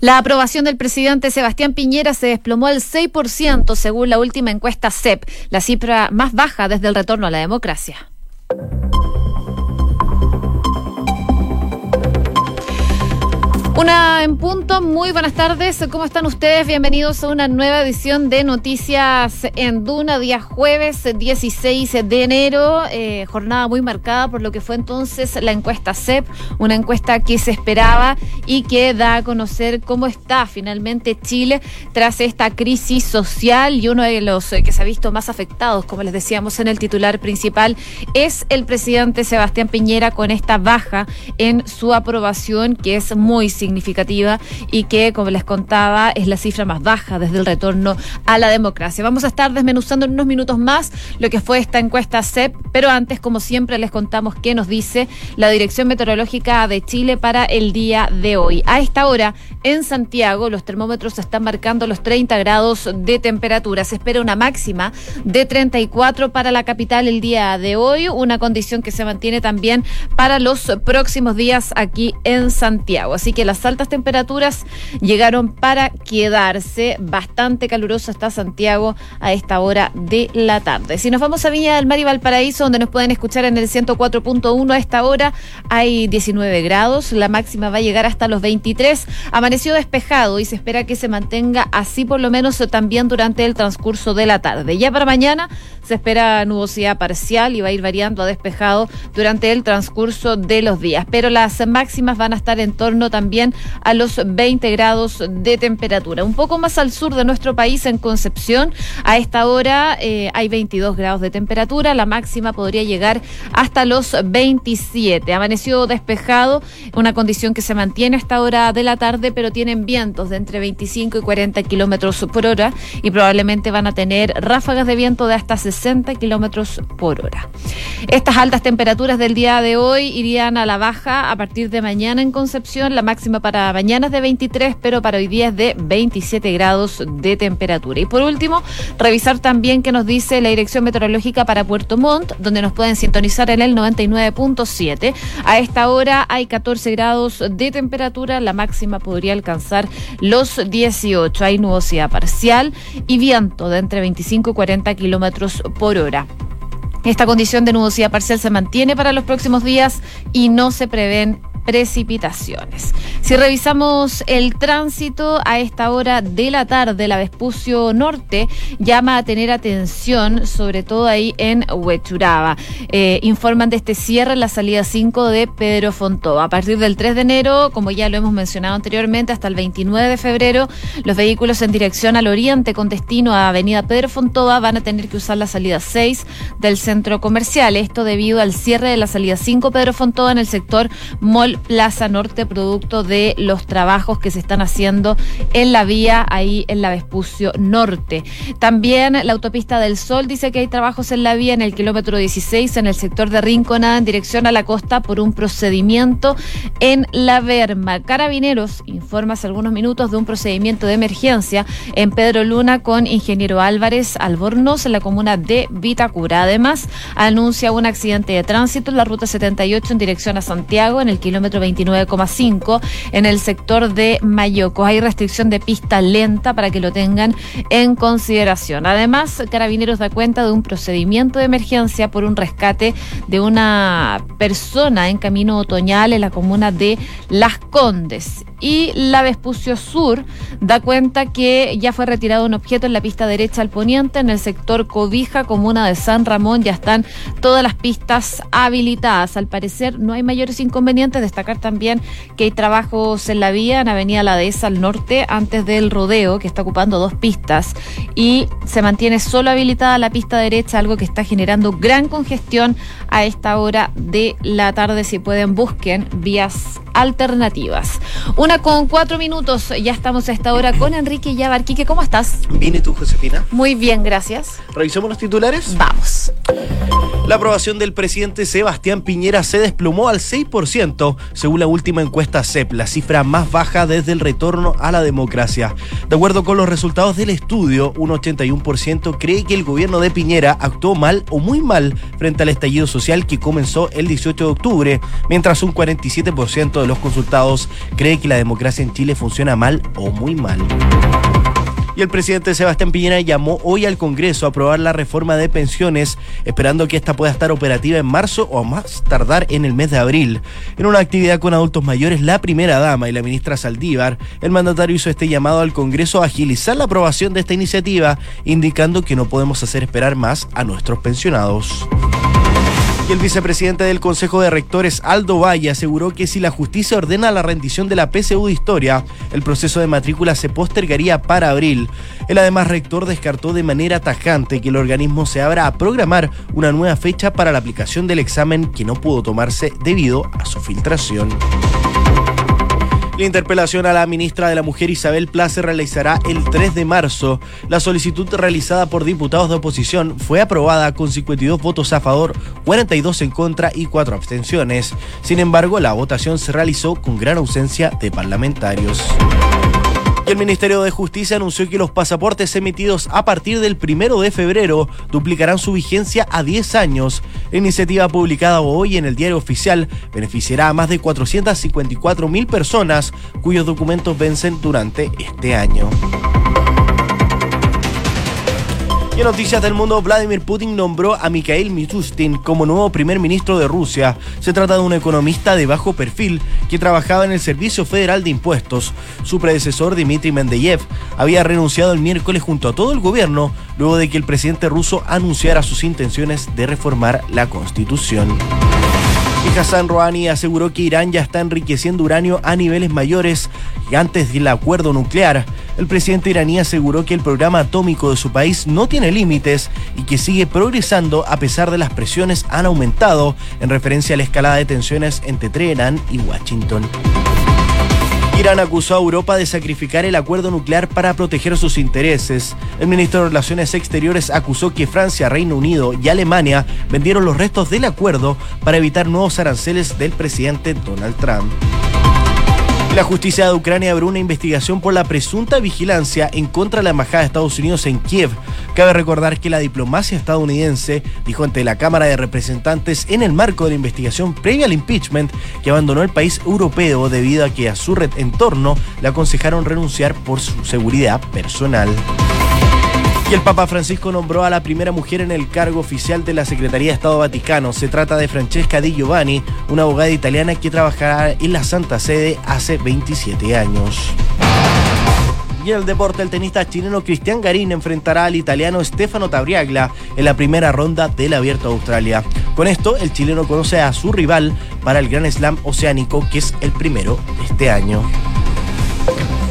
La aprobación del presidente Sebastián Piñera se desplomó al 6% según la última encuesta CEP, la cifra más baja desde el retorno a la democracia. Una en punto, muy buenas tardes, ¿cómo están ustedes? Bienvenidos a una nueva edición de Noticias en Duna, día jueves 16 de enero, eh, jornada muy marcada por lo que fue entonces la encuesta CEP, una encuesta que se esperaba y que da a conocer cómo está finalmente Chile tras esta crisis social y uno de los eh, que se ha visto más afectados, como les decíamos en el titular principal, es el presidente Sebastián Piñera con esta baja en su aprobación que es muy significativa significativa y que, como les contaba, es la cifra más baja desde el retorno a la democracia. Vamos a estar desmenuzando en unos minutos más lo que fue esta encuesta CEP, pero antes, como siempre, les contamos qué nos dice la Dirección Meteorológica de Chile para el día de hoy. A esta hora, en Santiago, los termómetros están marcando los 30 grados de temperatura. Se espera una máxima de 34 para la capital el día de hoy, una condición que se mantiene también para los próximos días aquí en Santiago. Así que las altas temperaturas llegaron para quedarse. Bastante caluroso está Santiago a esta hora de la tarde. Si nos vamos a Viña del Mar y Valparaíso, donde nos pueden escuchar en el 104.1 a esta hora, hay 19 grados. La máxima va a llegar hasta los 23. Amaneció despejado y se espera que se mantenga así por lo menos también durante el transcurso de la tarde. Ya para mañana se espera nubosidad parcial y va a ir variando a despejado durante el transcurso de los días. Pero las máximas van a estar en torno también a los 20 grados de temperatura. Un poco más al sur de nuestro país, en Concepción, a esta hora eh, hay 22 grados de temperatura. La máxima podría llegar hasta los 27. Amaneció despejado, una condición que se mantiene a esta hora de la tarde, pero tienen vientos de entre 25 y 40 kilómetros por hora y probablemente van a tener ráfagas de viento de hasta 60 60 kilómetros por hora. Estas altas temperaturas del día de hoy irían a la baja a partir de mañana en Concepción. La máxima para mañana es de 23, pero para hoy día es de 27 grados de temperatura. Y por último, revisar también qué nos dice la Dirección Meteorológica para Puerto Montt, donde nos pueden sintonizar en el 99.7. A esta hora hay 14 grados de temperatura, la máxima podría alcanzar los 18. Hay nubosidad parcial y viento de entre 25 y 40 kilómetros por hora. Esta condición de nubosidad parcial se mantiene para los próximos días y no se prevén precipitaciones. Si revisamos el tránsito a esta hora de la tarde, la Vespucio Norte llama a tener atención, sobre todo ahí en Huechuraba. Eh, informan de este cierre en la salida 5 de Pedro Fontova. A partir del 3 de enero, como ya lo hemos mencionado anteriormente, hasta el 29 de febrero, los vehículos en dirección al oriente con destino a Avenida Pedro Fontova van a tener que usar la salida 6 del centro comercial. Esto debido al cierre de la salida 5 Pedro Fontova en el sector Mall Plaza Norte, producto de los trabajos que se están haciendo en la vía ahí en la Vespucio Norte. También la autopista del Sol dice que hay trabajos en la vía en el kilómetro 16 en el sector de Rinconada en dirección a la costa por un procedimiento en la Verma. Carabineros informa hace algunos minutos de un procedimiento de emergencia en Pedro Luna con ingeniero Álvarez Albornoz en la comuna de Vitacura. Además, anuncia un accidente de tránsito en la ruta 78 en dirección a Santiago en el kilómetro 29,5 en el sector de Mayoco. Hay restricción de pista lenta para que lo tengan en consideración. Además, Carabineros da cuenta de un procedimiento de emergencia por un rescate de una persona en camino otoñal en la comuna de Las Condes. Y la Vespucio Sur da cuenta que ya fue retirado un objeto en la pista derecha al poniente, en el sector Cobija, comuna de San Ramón. Ya están todas las pistas habilitadas. Al parecer no hay mayores inconvenientes. Destacar también que hay trabajos en la vía en Avenida La Dehesa al norte, antes del rodeo, que está ocupando dos pistas. Y se mantiene solo habilitada la pista derecha, algo que está generando gran congestión a esta hora de la tarde. Si pueden, busquen vías alternativas. Con cuatro minutos, ya estamos a esta hora con Enrique Yabarquique. ¿Cómo estás? Bien, ¿y tú, Josefina? Muy bien, gracias. ¿Revisamos los titulares? Vamos. La aprobación del presidente Sebastián Piñera se desplomó al 6%, según la última encuesta CEP, la cifra más baja desde el retorno a la democracia. De acuerdo con los resultados del estudio, un 81% cree que el gobierno de Piñera actuó mal o muy mal frente al estallido social que comenzó el 18 de octubre, mientras un 47% de los consultados cree que la democracia en Chile funciona mal o muy mal y el presidente Sebastián Piñera llamó hoy al Congreso a aprobar la reforma de pensiones, esperando que esta pueda estar operativa en marzo o más tardar en el mes de abril. En una actividad con adultos mayores, la primera dama y la ministra Saldívar, el mandatario hizo este llamado al Congreso a agilizar la aprobación de esta iniciativa, indicando que no podemos hacer esperar más a nuestros pensionados. El vicepresidente del Consejo de Rectores, Aldo Valle, aseguró que si la justicia ordena la rendición de la PSU de historia, el proceso de matrícula se postergaría para abril. El además rector descartó de manera tajante que el organismo se abra a programar una nueva fecha para la aplicación del examen que no pudo tomarse debido a su filtración. La interpelación a la ministra de la Mujer Isabel Pla se realizará el 3 de marzo. La solicitud realizada por diputados de oposición fue aprobada con 52 votos a favor, 42 en contra y 4 abstenciones. Sin embargo, la votación se realizó con gran ausencia de parlamentarios. El Ministerio de Justicia anunció que los pasaportes emitidos a partir del primero de febrero duplicarán su vigencia a 10 años. La iniciativa publicada hoy en el diario oficial beneficiará a más de 454 mil personas cuyos documentos vencen durante este año. Y en noticias del mundo, Vladimir Putin nombró a Mikhail Mishustin como nuevo primer ministro de Rusia. Se trata de un economista de bajo perfil que trabajaba en el Servicio Federal de Impuestos. Su predecesor, Dmitry Mendeyev, había renunciado el miércoles junto a todo el gobierno luego de que el presidente ruso anunciara sus intenciones de reformar la constitución. Hassan Rouhani aseguró que Irán ya está enriqueciendo uranio a niveles mayores antes del acuerdo nuclear. El presidente iraní aseguró que el programa atómico de su país no tiene límites y que sigue progresando a pesar de las presiones han aumentado en referencia a la escalada de tensiones entre Teherán y Washington. Irán acusó a Europa de sacrificar el acuerdo nuclear para proteger sus intereses. El ministro de Relaciones Exteriores acusó que Francia, Reino Unido y Alemania vendieron los restos del acuerdo para evitar nuevos aranceles del presidente Donald Trump. La justicia de Ucrania abrió una investigación por la presunta vigilancia en contra de la Embajada de Estados Unidos en Kiev. Cabe recordar que la diplomacia estadounidense dijo ante la Cámara de Representantes en el marco de la investigación previa al impeachment que abandonó el país europeo debido a que a su red entorno le aconsejaron renunciar por su seguridad personal. Y el Papa Francisco nombró a la primera mujer en el cargo oficial de la Secretaría de Estado Vaticano. Se trata de Francesca Di Giovanni, una abogada italiana que trabajará en la Santa Sede hace 27 años. Y en el deporte, el tenista chileno Cristian Garín enfrentará al italiano Stefano Tabriagla en la primera ronda del Abierto Australia. Con esto, el chileno conoce a su rival para el Gran Slam oceánico, que es el primero de este año.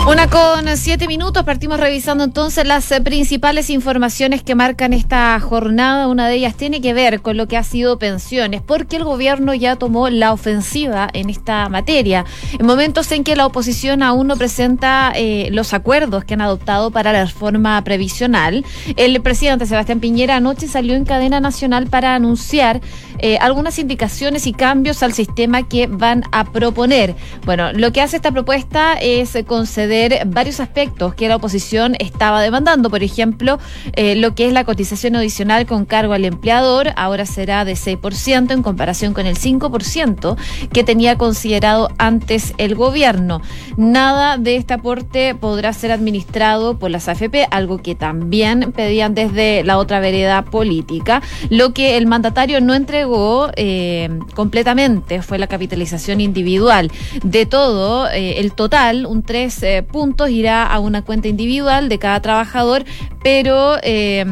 Una con siete minutos, partimos revisando entonces las principales informaciones que marcan esta jornada. Una de ellas tiene que ver con lo que ha sido pensiones, porque el gobierno ya tomó la ofensiva en esta materia. En momentos en que la oposición aún no presenta eh, los acuerdos que han adoptado para la reforma previsional, el presidente Sebastián Piñera anoche salió en cadena nacional para anunciar eh, algunas indicaciones y cambios al sistema que van a proponer. Bueno, lo que hace esta propuesta es conceder varios aspectos que la oposición estaba demandando. Por ejemplo, eh, lo que es la cotización adicional con cargo al empleador, ahora será de 6% en comparación con el 5% que tenía considerado antes el gobierno. Nada de este aporte podrá ser administrado por las AFP, algo que también pedían desde la otra vereda política. Lo que el mandatario no entregó eh, completamente fue la capitalización individual. De todo, eh, el total, un 3 puntos irá a una cuenta individual de cada trabajador, pero... Eh,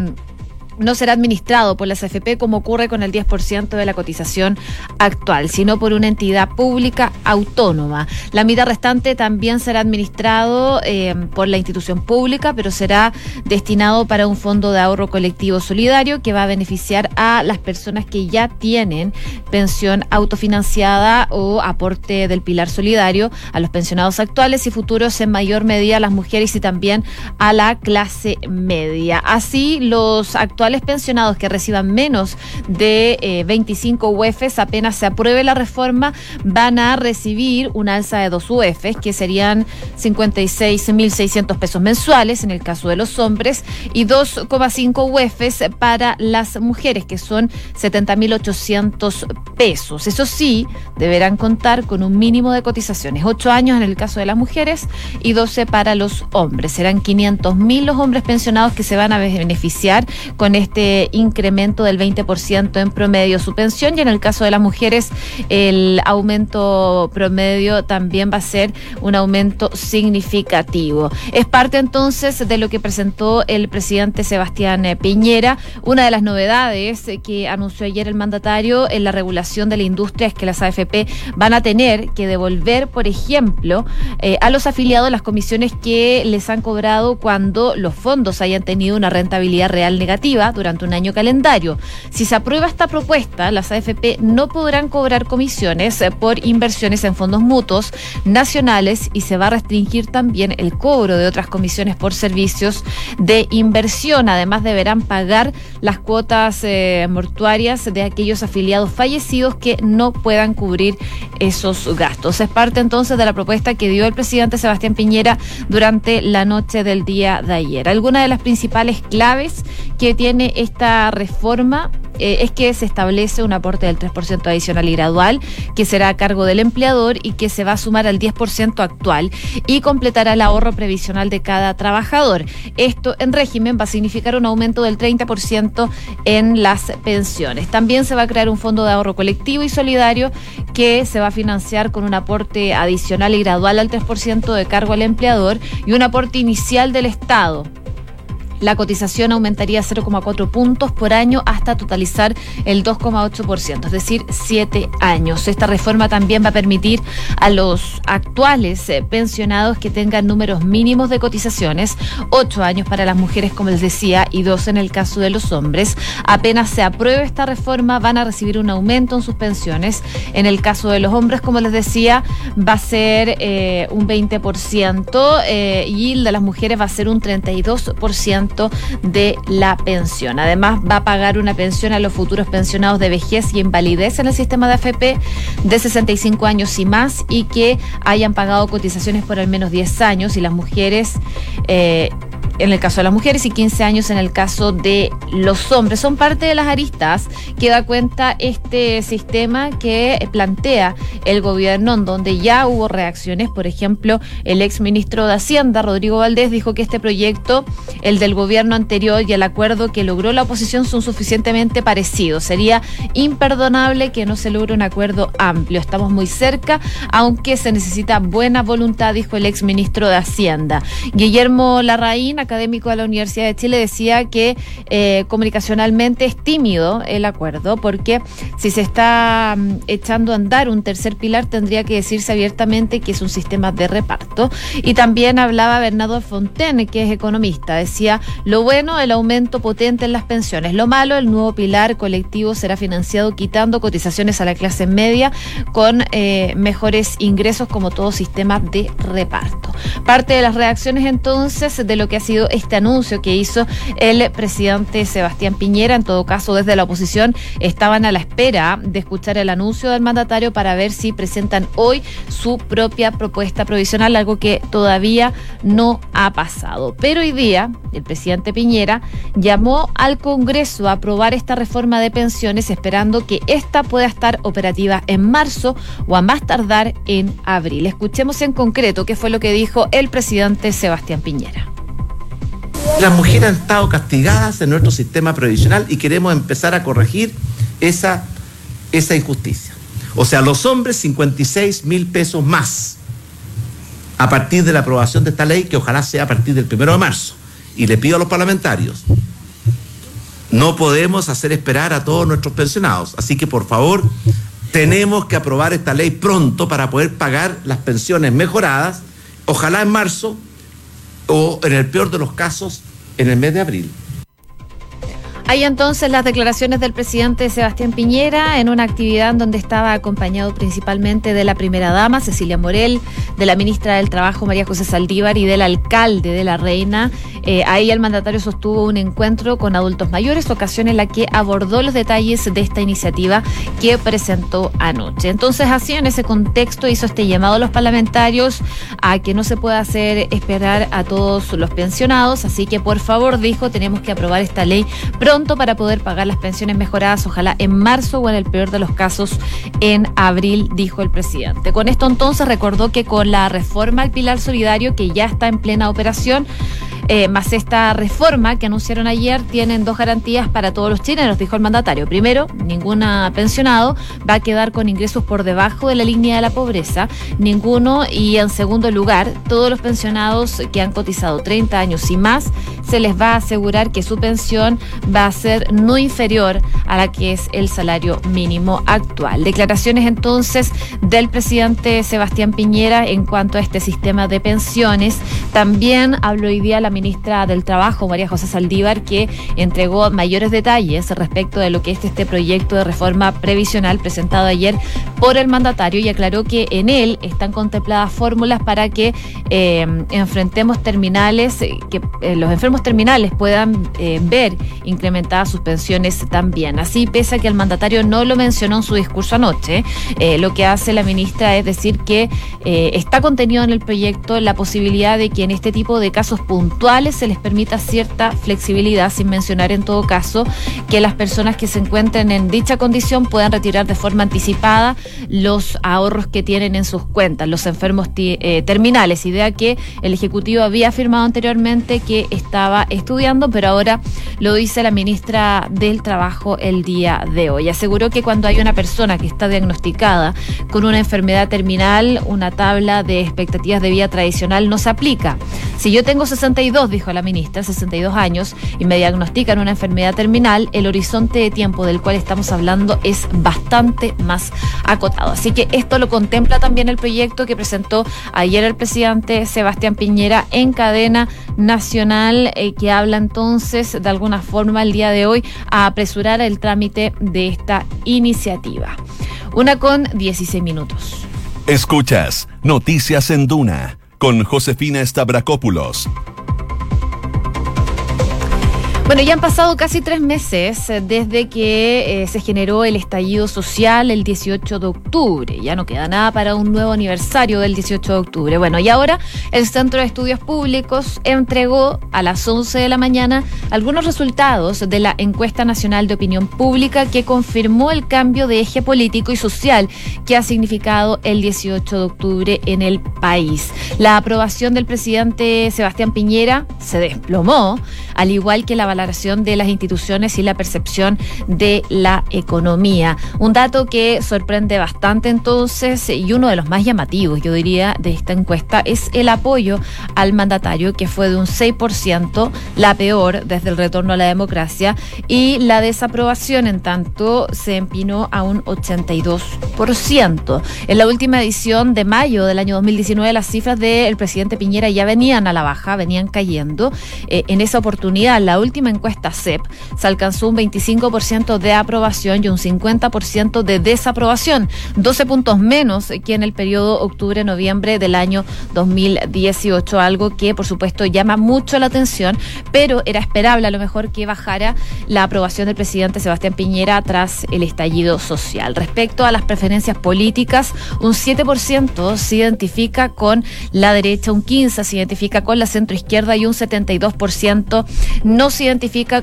no será administrado por las AFP como ocurre con el 10% de la cotización actual, sino por una entidad pública autónoma. La mitad restante también será administrado eh, por la institución pública, pero será destinado para un fondo de ahorro colectivo solidario que va a beneficiar a las personas que ya tienen pensión autofinanciada o aporte del pilar solidario, a los pensionados actuales y futuros en mayor medida a las mujeres y también a la clase media. Así, los actuales pensionados que reciban menos de 25 UEFs, apenas se apruebe la reforma, van a recibir una alza de dos UEFs, que serían 56.600 pesos mensuales en el caso de los hombres y 2,5 UEFs para las mujeres, que son 70.800 pesos. Eso sí, deberán contar con un mínimo de cotizaciones, 8 años en el caso de las mujeres y 12 para los hombres. Serán 500.000 los hombres pensionados que se van a beneficiar con este incremento del 20% en promedio su pensión y en el caso de las mujeres el aumento promedio también va a ser un aumento significativo. Es parte entonces de lo que presentó el presidente Sebastián eh, Piñera. Una de las novedades que anunció ayer el mandatario en la regulación de la industria es que las AFP van a tener que devolver, por ejemplo, eh, a los afiliados las comisiones que les han cobrado cuando los fondos hayan tenido una rentabilidad real negativa durante un año calendario. Si se aprueba esta propuesta, las AFP no podrán cobrar comisiones eh, por inversiones en fondos mutuos nacionales y se va a restringir también el cobro de otras comisiones por servicios de inversión. Además, deberán pagar las cuotas eh, mortuarias de aquellos afiliados fallecidos que no puedan cubrir esos gastos. Es parte entonces de la propuesta que dio el presidente Sebastián Piñera durante la noche del día de ayer. Algunas de las principales claves que tiene esta reforma eh, es que se establece un aporte del 3% adicional y gradual que será a cargo del empleador y que se va a sumar al 10% actual y completará el ahorro previsional de cada trabajador. Esto en régimen va a significar un aumento del 30% en las pensiones. También se va a crear un fondo de ahorro colectivo y solidario que se va a financiar con un aporte adicional y gradual al 3% de cargo al empleador y un aporte inicial del Estado la cotización aumentaría 0,4 puntos por año hasta totalizar el 2,8%, es decir, 7 años. Esta reforma también va a permitir a los actuales eh, pensionados que tengan números mínimos de cotizaciones, 8 años para las mujeres, como les decía, y 2 en el caso de los hombres. Apenas se apruebe esta reforma, van a recibir un aumento en sus pensiones. En el caso de los hombres, como les decía, va a ser eh, un 20% eh, y el de las mujeres va a ser un 32% de la pensión. Además, va a pagar una pensión a los futuros pensionados de vejez y invalidez en el sistema de AFP de 65 años y más y que hayan pagado cotizaciones por al menos 10 años y las mujeres eh, en el caso de las mujeres y 15 años en el caso de los hombres. Son parte de las aristas que da cuenta este sistema que plantea el gobierno, en donde ya hubo reacciones. Por ejemplo, el ex ministro de Hacienda, Rodrigo Valdés, dijo que este proyecto, el del gobierno anterior y el acuerdo que logró la oposición son suficientemente parecidos. Sería imperdonable que no se logre un acuerdo amplio. Estamos muy cerca, aunque se necesita buena voluntad, dijo el ex ministro de Hacienda. Guillermo Larraín, académico de la Universidad de Chile, decía que eh, comunicacionalmente es tímido el acuerdo, porque si se está mm, echando a andar un tercer pilar, tendría que decirse abiertamente que es un sistema de reparto. Y también hablaba Bernardo Fontaine, que es economista, decía, lo bueno, el aumento potente en las pensiones, lo malo, el nuevo pilar colectivo será financiado quitando cotizaciones a la clase media con eh, mejores ingresos como todo sistema de reparto. Parte de las reacciones entonces de lo que ha sido este anuncio que hizo el presidente Sebastián Piñera. En todo caso, desde la oposición estaban a la espera de escuchar el anuncio del mandatario para ver si presentan hoy su propia propuesta provisional, algo que todavía no ha pasado. Pero hoy día, el presidente Piñera llamó al Congreso a aprobar esta reforma de pensiones, esperando que esta pueda estar operativa en marzo o a más tardar en abril. Escuchemos en concreto qué fue lo que dijo el presidente Sebastián Piñera. Las mujeres han estado castigadas en nuestro sistema previsional y queremos empezar a corregir esa, esa injusticia. O sea, los hombres 56 mil pesos más a partir de la aprobación de esta ley, que ojalá sea a partir del primero de marzo. Y le pido a los parlamentarios, no podemos hacer esperar a todos nuestros pensionados. Así que, por favor, tenemos que aprobar esta ley pronto para poder pagar las pensiones mejoradas, ojalá en marzo, o en el peor de los casos en el mes de abril. Hay entonces las declaraciones del presidente Sebastián Piñera en una actividad en donde estaba acompañado principalmente de la primera dama, Cecilia Morel, de la ministra del Trabajo, María José Saldívar, y del alcalde de La Reina. Eh, ahí el mandatario sostuvo un encuentro con adultos mayores, ocasión en la que abordó los detalles de esta iniciativa que presentó anoche. Entonces, así en ese contexto hizo este llamado a los parlamentarios a que no se pueda hacer esperar a todos los pensionados, así que por favor, dijo, tenemos que aprobar esta ley pronto para poder pagar las pensiones mejoradas, ojalá en marzo o en el peor de los casos en abril, dijo el presidente. Con esto entonces recordó que con la reforma al pilar solidario que ya está en plena operación, eh, más esta reforma que anunciaron ayer, tienen dos garantías para todos los chilenos, dijo el mandatario. Primero, ninguna pensionado va a quedar con ingresos por debajo de la línea de la pobreza, ninguno. Y en segundo lugar, todos los pensionados que han cotizado 30 años y más, se les va a asegurar que su pensión va a ser no inferior a la que es el salario mínimo actual. Declaraciones entonces del presidente Sebastián Piñera en cuanto a este sistema de pensiones. También habló hoy día la ministra del Trabajo, María José Saldívar, que entregó mayores detalles respecto de lo que es este proyecto de reforma previsional presentado ayer por el mandatario y aclaró que en él están contempladas fórmulas para que eh, enfrentemos terminales, eh, que eh, los enfermos terminales puedan ver incrementadas sus pensiones también. Así, pese a que el mandatario no lo mencionó en su discurso anoche, lo que hace la ministra es decir que está contenido en el proyecto la posibilidad de que en este tipo de casos puntuales se les permita cierta flexibilidad, sin mencionar en todo caso que las personas que se encuentren en dicha condición puedan retirar de forma anticipada los ahorros que tienen en sus cuentas, los enfermos eh, terminales, idea que el Ejecutivo había afirmado anteriormente que estaba estudiando, pero ahora lo dice la ministra del Trabajo el día de hoy. Aseguró que cuando hay una persona que está diagnosticada con una enfermedad terminal, una tabla de expectativas de vida tradicional no se aplica. Si yo tengo 62 dijo la ministra, 62 años, y me diagnostican una enfermedad terminal, el horizonte de tiempo del cual estamos hablando es bastante más acotado. Así que esto lo contempla también el proyecto que presentó ayer el presidente Sebastián Piñera en cadena nacional, eh, que habla entonces de alguna forma el día de hoy a apresurar el trámite de esta iniciativa. Una con 16 minutos. Escuchas Noticias en Duna con Josefina Stavrakopoulos bueno, ya han pasado casi tres meses eh, desde que eh, se generó el estallido social el 18 de octubre. Ya no queda nada para un nuevo aniversario del 18 de octubre. Bueno, y ahora el Centro de Estudios Públicos entregó a las 11 de la mañana algunos resultados de la encuesta nacional de opinión pública que confirmó el cambio de eje político y social que ha significado el 18 de octubre en el país. La aprobación del presidente Sebastián Piñera se desplomó, al igual que la valoración de las instituciones y la percepción de la economía. Un dato que sorprende bastante entonces y uno de los más llamativos, yo diría, de esta encuesta es el apoyo al mandatario, que fue de un 6%, la peor desde el retorno a la democracia, y la desaprobación, en tanto, se empinó a un 82%. En la última edición de mayo del año 2019, las cifras del presidente Piñera ya venían a la baja, venían cayendo. Eh, en esa oportunidad, la última encuesta CEP se alcanzó un 25% de aprobación y un 50% de desaprobación, 12 puntos menos que en el periodo octubre-noviembre del año 2018, algo que por supuesto llama mucho la atención, pero era esperable a lo mejor que bajara la aprobación del presidente Sebastián Piñera tras el estallido social. Respecto a las preferencias políticas, un 7% se identifica con la derecha, un 15% se identifica con la centroizquierda y un 72% no se identifica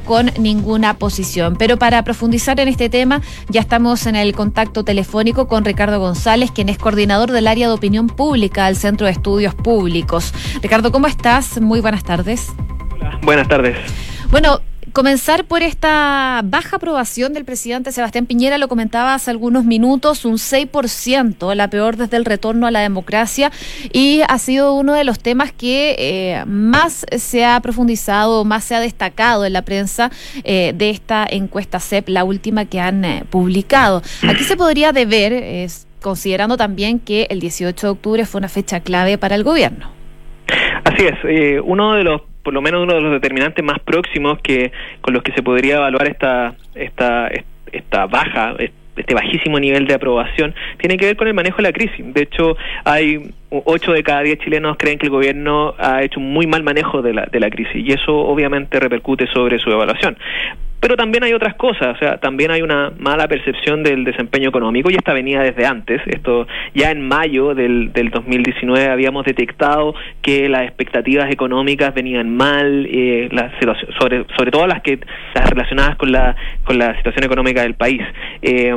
con ninguna posición. Pero para profundizar en este tema, ya estamos en el contacto telefónico con Ricardo González, quien es coordinador del área de opinión pública del Centro de Estudios Públicos. Ricardo, ¿cómo estás? Muy buenas tardes. Hola, buenas tardes. Bueno, Comenzar por esta baja aprobación del presidente Sebastián Piñera, lo comentaba hace algunos minutos, un 6%, la peor desde el retorno a la democracia, y ha sido uno de los temas que eh, más se ha profundizado, más se ha destacado en la prensa eh, de esta encuesta CEP, la última que han eh, publicado. Aquí se podría deber, considerando también que el 18 de octubre fue una fecha clave para el gobierno. Así es, uno de los por lo menos uno de los determinantes más próximos que con los que se podría evaluar esta esta esta baja este bajísimo nivel de aprobación tiene que ver con el manejo de la crisis. De hecho, hay 8 de cada 10 chilenos creen que el gobierno ha hecho un muy mal manejo de la, de la crisis y eso obviamente repercute sobre su evaluación. Pero también hay otras cosas, o sea, también hay una mala percepción del desempeño económico y esta venía desde antes. Esto ya en mayo del, del 2019 habíamos detectado que las expectativas económicas venían mal, eh, las sobre, sobre todo las que las relacionadas con la con la situación económica del país. Eh,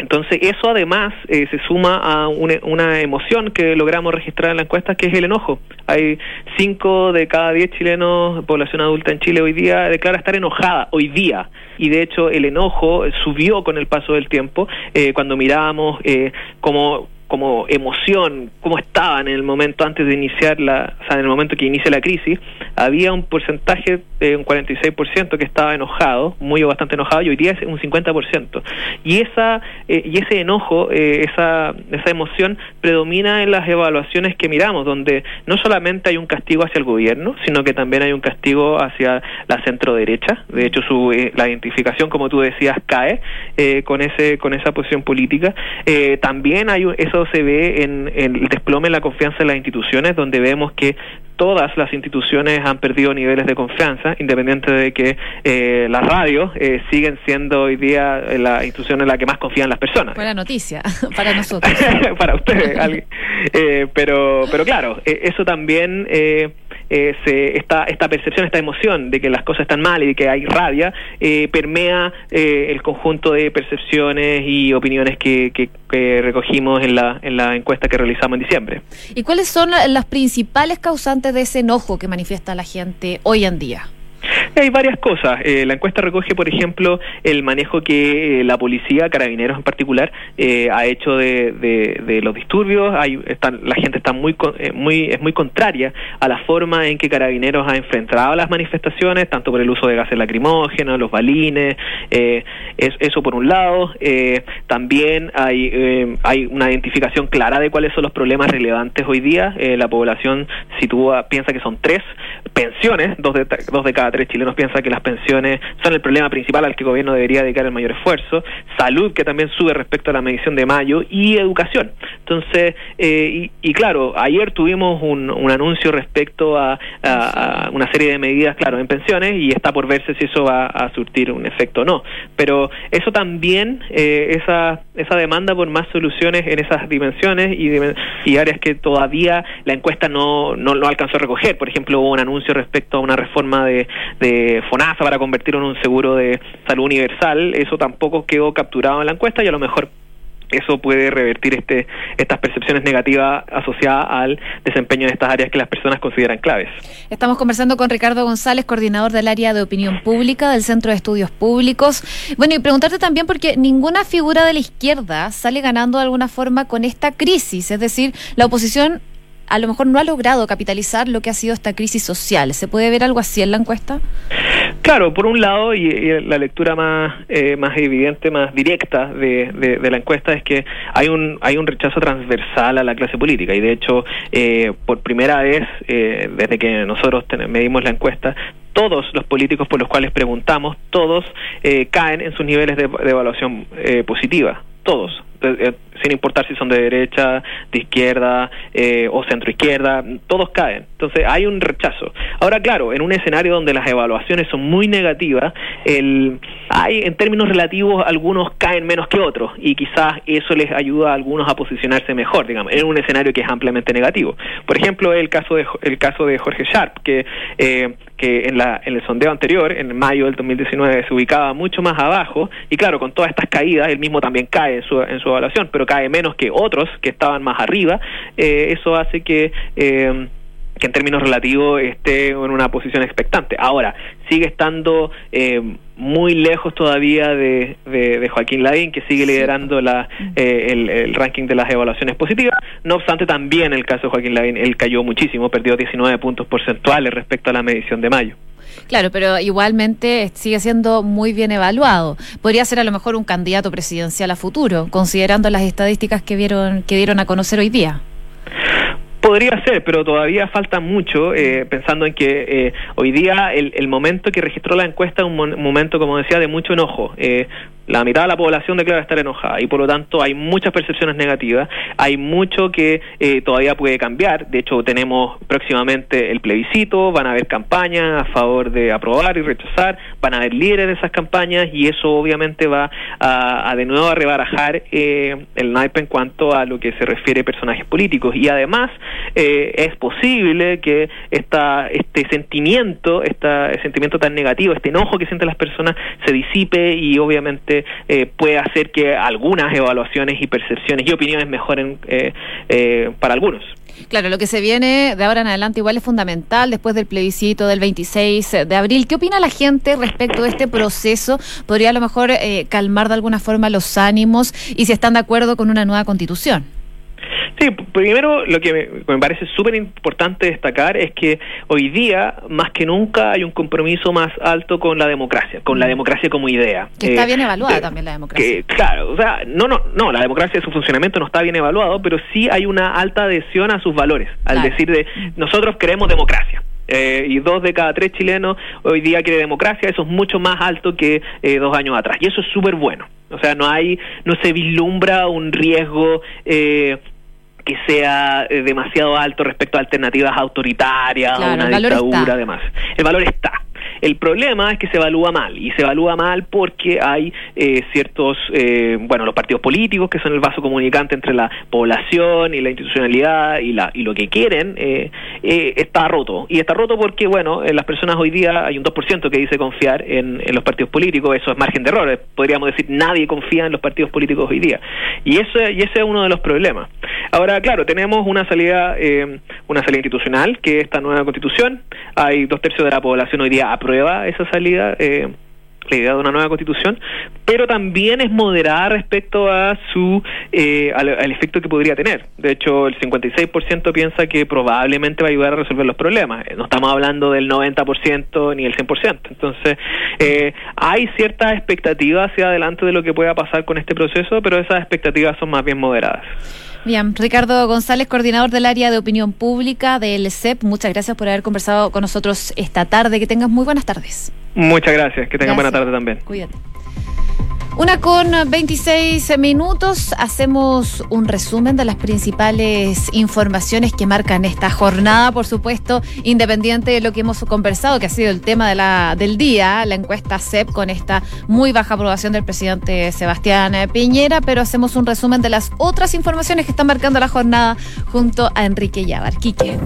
entonces, eso además eh, se suma a una, emoción que logramos registrar en la encuesta, que es el enojo. Hay cinco de cada diez chilenos, población adulta en Chile hoy día, declara estar enojada hoy día. Y de hecho, el enojo subió con el paso del tiempo eh, cuando mirábamos eh, cómo como emoción, cómo estaban en el momento antes de iniciar la, o sea, en el momento que inicia la crisis, había un porcentaje, de un 46% que estaba enojado, muy o bastante enojado, y hoy día es un 50%. Y esa eh, y ese enojo, eh, esa esa emoción predomina en las evaluaciones que miramos, donde no solamente hay un castigo hacia el gobierno, sino que también hay un castigo hacia la centro derecha. De hecho, su eh, la identificación, como tú decías, cae con ese con esa posición política. también hay eso se ve en, el desplome en la confianza en las instituciones, donde vemos que todas las instituciones han perdido niveles de confianza, independiente de que eh, las radios eh, siguen siendo hoy día la institución en la que más confían las personas. Buena noticia para nosotros. para ustedes. eh, pero, pero claro, eh, eso también... Eh, eh, esta, esta percepción, esta emoción de que las cosas están mal y de que hay rabia, eh, permea eh, el conjunto de percepciones y opiniones que, que, recogimos en la, en la encuesta que realizamos en diciembre. ¿Y cuáles son las principales causantes de ese enojo que manifiesta la gente hoy en día? Hay varias cosas. Eh, la encuesta recoge, por ejemplo, el manejo que eh, la policía, carabineros en particular, eh, ha hecho de, de, los disturbios. Hay, están, la gente está muy, muy, es muy contraria a la forma en que carabineros ha enfrentado las manifestaciones, tanto por el uso de gases lacrimógenos, los balines, es, eso por un lado. también hay, hay una identificación clara de cuáles son los problemas relevantes hoy día. la población sitúa, piensa que son tres pensiones, dos de, dos de cada tres chilenos piensa que las pensiones son el problema principal al que el gobierno debería dedicar el mayor esfuerzo, salud que también sube respecto a la medición de mayo y educación. Entonces, eh, y, claro, ayer tuvimos un, un anuncio respecto a, una serie de medidas, claro, en pensiones y está por verse si eso va a surtir un efecto o no. Pero eso también, eh, esa, esa demanda por más soluciones en esas dimensiones y, y áreas que todavía la encuesta no, no, no alcanzó a recoger. Por ejemplo, hubo un anuncio respecto a una reforma de, de FONASA para convertirlo en un seguro de salud universal, eso tampoco quedó capturado en la encuesta y a lo mejor eso puede revertir este, estas percepciones negativas asociadas al desempeño en estas áreas que las personas consideran claves. Estamos conversando con Ricardo González, coordinador del área de opinión pública del Centro de Estudios Públicos. Bueno, y preguntarte también porque ninguna figura de la izquierda sale ganando de alguna forma con esta crisis, es decir, la oposición a lo mejor no ha logrado capitalizar lo que ha sido esta crisis social. ¿Se puede ver algo así en la encuesta? Claro, por un lado, y, la lectura más, eh, más evidente, más directa de, de, la encuesta es que hay un, hay un rechazo transversal a la clase política y de hecho, eh, por primera vez, eh, desde que nosotros medimos la encuesta, todos los políticos por los cuales preguntamos, todos caen en sus niveles de, de evaluación positiva, todos sin importar si son de derecha, de izquierda eh, o centro izquierda, todos caen. Entonces hay un rechazo. Ahora, claro, en un escenario donde las evaluaciones son muy negativas, el, hay en términos relativos algunos caen menos que otros y quizás eso les ayuda a algunos a posicionarse mejor, digamos, en un escenario que es ampliamente negativo. Por ejemplo, el caso de el caso de Jorge Sharp, que eh, que en, la, en el sondeo anterior, en mayo del 2019, se ubicaba mucho más abajo, y claro, con todas estas caídas, él mismo también cae en su, en su evaluación, pero cae menos que otros que estaban más arriba, eh, eso hace que... Eh, que en términos relativos esté en una posición expectante. Ahora, sigue estando eh, muy lejos todavía de, de, Joaquín Lavín, que sigue liderando la, eh, el, ranking de las evaluaciones positivas. No obstante, también el caso de Joaquín Lavín, él cayó muchísimo, perdió 19 puntos porcentuales respecto a la medición de mayo. Claro, pero igualmente sigue siendo muy bien evaluado. Podría ser a lo mejor un candidato presidencial a futuro, considerando las estadísticas que vieron que dieron a conocer hoy día. Podría ser, pero todavía falta mucho, eh, pensando en que eh, hoy día el, el, momento que registró la encuesta es un, momento, como decía, de mucho enojo. Eh, la mitad de la población declara estar enojada y por lo tanto hay muchas percepciones negativas, hay mucho que eh, todavía puede cambiar, de hecho tenemos próximamente el plebiscito, van a haber campañas a favor de aprobar y rechazar, van a haber líderes de esas campañas y eso obviamente va a, de nuevo a rebarajar eh, el naipe en cuanto a lo que se refiere a personajes políticos. Y además eh, es posible que esta, este sentimiento, este sentimiento tan negativo, este enojo que sienten las personas se disipe y obviamente eh, puede hacer que algunas evaluaciones y percepciones y opiniones mejoren eh, eh, para algunos. Claro, lo que se viene de ahora en adelante igual es fundamental después del plebiscito del 26 de abril. ¿Qué opina la gente respecto de este proceso? ¿Podría a lo mejor calmar de alguna forma los ánimos y si están de acuerdo con una nueva constitución? Sí, primero lo que me, parece súper importante destacar es que hoy día, más que nunca, hay un compromiso más alto con la democracia, con la mm. democracia como idea. Que está eh, bien evaluada también la democracia. claro, o sea, no, no, no, la democracia, su funcionamiento no está bien evaluado, pero sí hay una alta adhesión a sus valores, al decir de nosotros queremos democracia. Eh, y dos de cada tres chilenos hoy día quiere democracia, eso es mucho más alto que eh, dos años atrás. Y eso es súper bueno. O sea, no hay, no se vislumbra un riesgo eh, que sea eh, demasiado alto respecto a alternativas autoritarias o una dictadura, además. El valor está. El problema es que se evalúa mal y se evalúa mal porque hay eh, ciertos, eh, bueno, los partidos políticos que son el vaso comunicante entre la población y la institucionalidad y, la, y lo que quieren, eh, está roto. Y está roto porque, bueno, las personas hoy día hay un 2% que dice confiar en, los partidos políticos, eso es margen de error. Podríamos decir, nadie confía en los partidos políticos hoy día. Y, eso, y ese es uno de los problemas. Ahora, claro, tenemos una salida, una salida institucional, que es esta nueva constitución. Hay dos tercios de la población hoy día aprueba esa salida. Eh, la idea de una nueva constitución, pero también es moderada respecto a su eh, al, efecto que podría tener. De hecho, el 56% piensa que probablemente va a ayudar a resolver los problemas. Eh, no estamos hablando del 90% ni el 100%. Entonces, eh, hay ciertas expectativas hacia adelante de lo que pueda pasar con este proceso, pero esas expectativas son más bien moderadas. Bien, Ricardo González, coordinador del área de opinión pública del CEP, muchas gracias por haber conversado con nosotros esta tarde. Que tengas muy buenas tardes. Muchas gracias, que tengan buena tarde también. Cuídate. Una con 26 minutos, hacemos un resumen de las principales informaciones que marcan esta jornada, por supuesto, independiente de lo que hemos conversado, que ha sido el tema del día, la encuesta CEP con esta muy baja aprobación del presidente Sebastián Piñera, pero hacemos un resumen de las otras informaciones que están marcando la jornada junto a Enrique Yabar. Quique.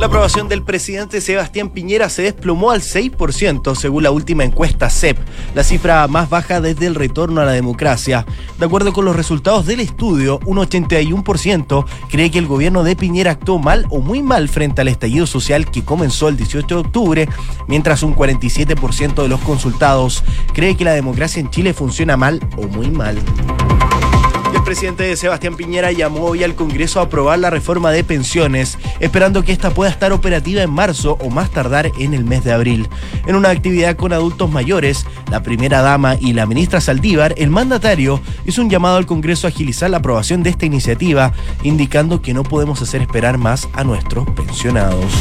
La aprobación del presidente Sebastián Piñera se desplomó al 6% según la última encuesta CEP, la cifra más baja desde el retorno a la democracia. De acuerdo con los resultados del estudio, un 81% cree que el gobierno de Piñera actuó mal o muy mal frente al estallido social que comenzó el 18 de octubre, mientras un 47% de los consultados cree que la democracia en Chile funciona mal o muy mal. El presidente Sebastián Piñera llamó hoy al Congreso a aprobar la reforma de pensiones, esperando que esta pueda estar operativa en marzo o más tardar en el mes de abril. En una actividad con adultos mayores, la primera dama y la ministra Saldívar, el mandatario hizo un llamado al Congreso a agilizar la aprobación de esta iniciativa, indicando que no podemos hacer esperar más a nuestros pensionados.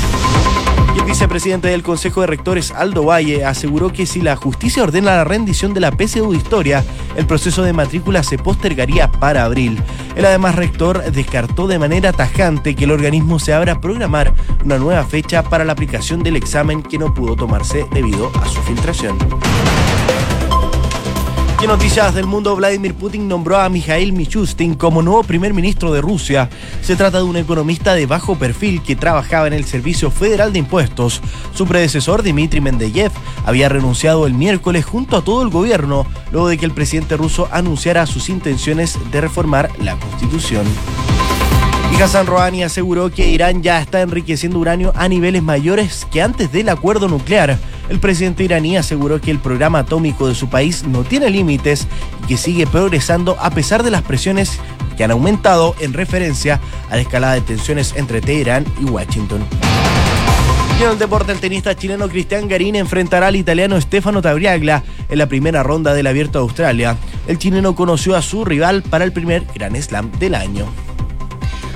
El vicepresidente del Consejo de Rectores, Aldo Valle, aseguró que si la justicia ordena la rendición de la PSU de Historia, el proceso de matrícula se postergaría para abril. El además rector descartó de manera tajante que el organismo se abra a programar una nueva fecha para la aplicación del examen que no pudo tomarse debido a su filtración noticias del mundo, Vladimir Putin nombró a Mikhail Michustin como nuevo primer ministro de Rusia. Se trata de un economista de bajo perfil que trabajaba en el Servicio Federal de Impuestos. Su predecesor, Dmitry Mendeyev, había renunciado el miércoles junto a todo el gobierno, luego de que el presidente ruso anunciara sus intenciones de reformar la constitución. Y Hassan Rouhani aseguró que Irán ya está enriqueciendo uranio a niveles mayores que antes del acuerdo nuclear. El presidente iraní aseguró que el programa atómico de su país no tiene límites y que sigue progresando a pesar de las presiones que han aumentado en referencia a la escalada de tensiones entre Teherán y Washington. En el deporte, el tenista chileno Cristian Garín enfrentará al italiano Stefano Tabriagla en la primera ronda del Abierto de Australia. El chileno conoció a su rival para el primer Gran Slam del año.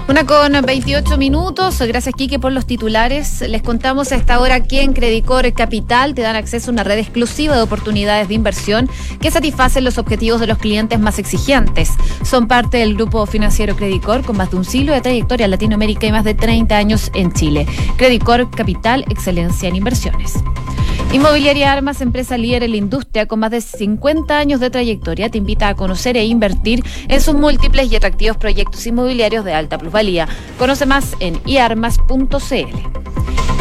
Una con 28 minutos. Gracias, Quique, por los titulares. Les contamos a esta hora que en Credicor Capital te dan acceso a una red exclusiva de oportunidades de inversión que satisfacen los objetivos de los clientes más exigentes. Son parte del grupo financiero Credicor con más de un siglo de trayectoria en Latinoamérica y más de 30 años en Chile. Credicor Capital, excelencia en inversiones. Inmobiliaria Armas, empresa líder en la industria con más de 50 años de trayectoria, te invita a conocer e invertir en sus múltiples y atractivos proyectos inmobiliarios de alta plusvalía. Conoce más en iarmas.cl.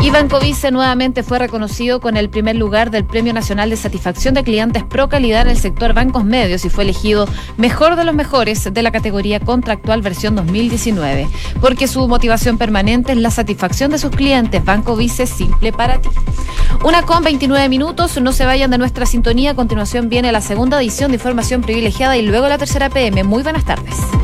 Iván Covice nuevamente fue reconocido con el primer lugar del Premio Nacional de Satisfacción de Clientes Pro Calidad en el sector bancos medios y fue elegido mejor de los mejores de la categoría contractual versión 2019, porque su motivación permanente es la satisfacción de sus clientes. Banco Vice simple para ti. Una con 29 minutos, no se vayan de nuestra sintonía. A continuación viene la segunda edición de Información Privilegiada y luego la tercera PM. Muy buenas tardes.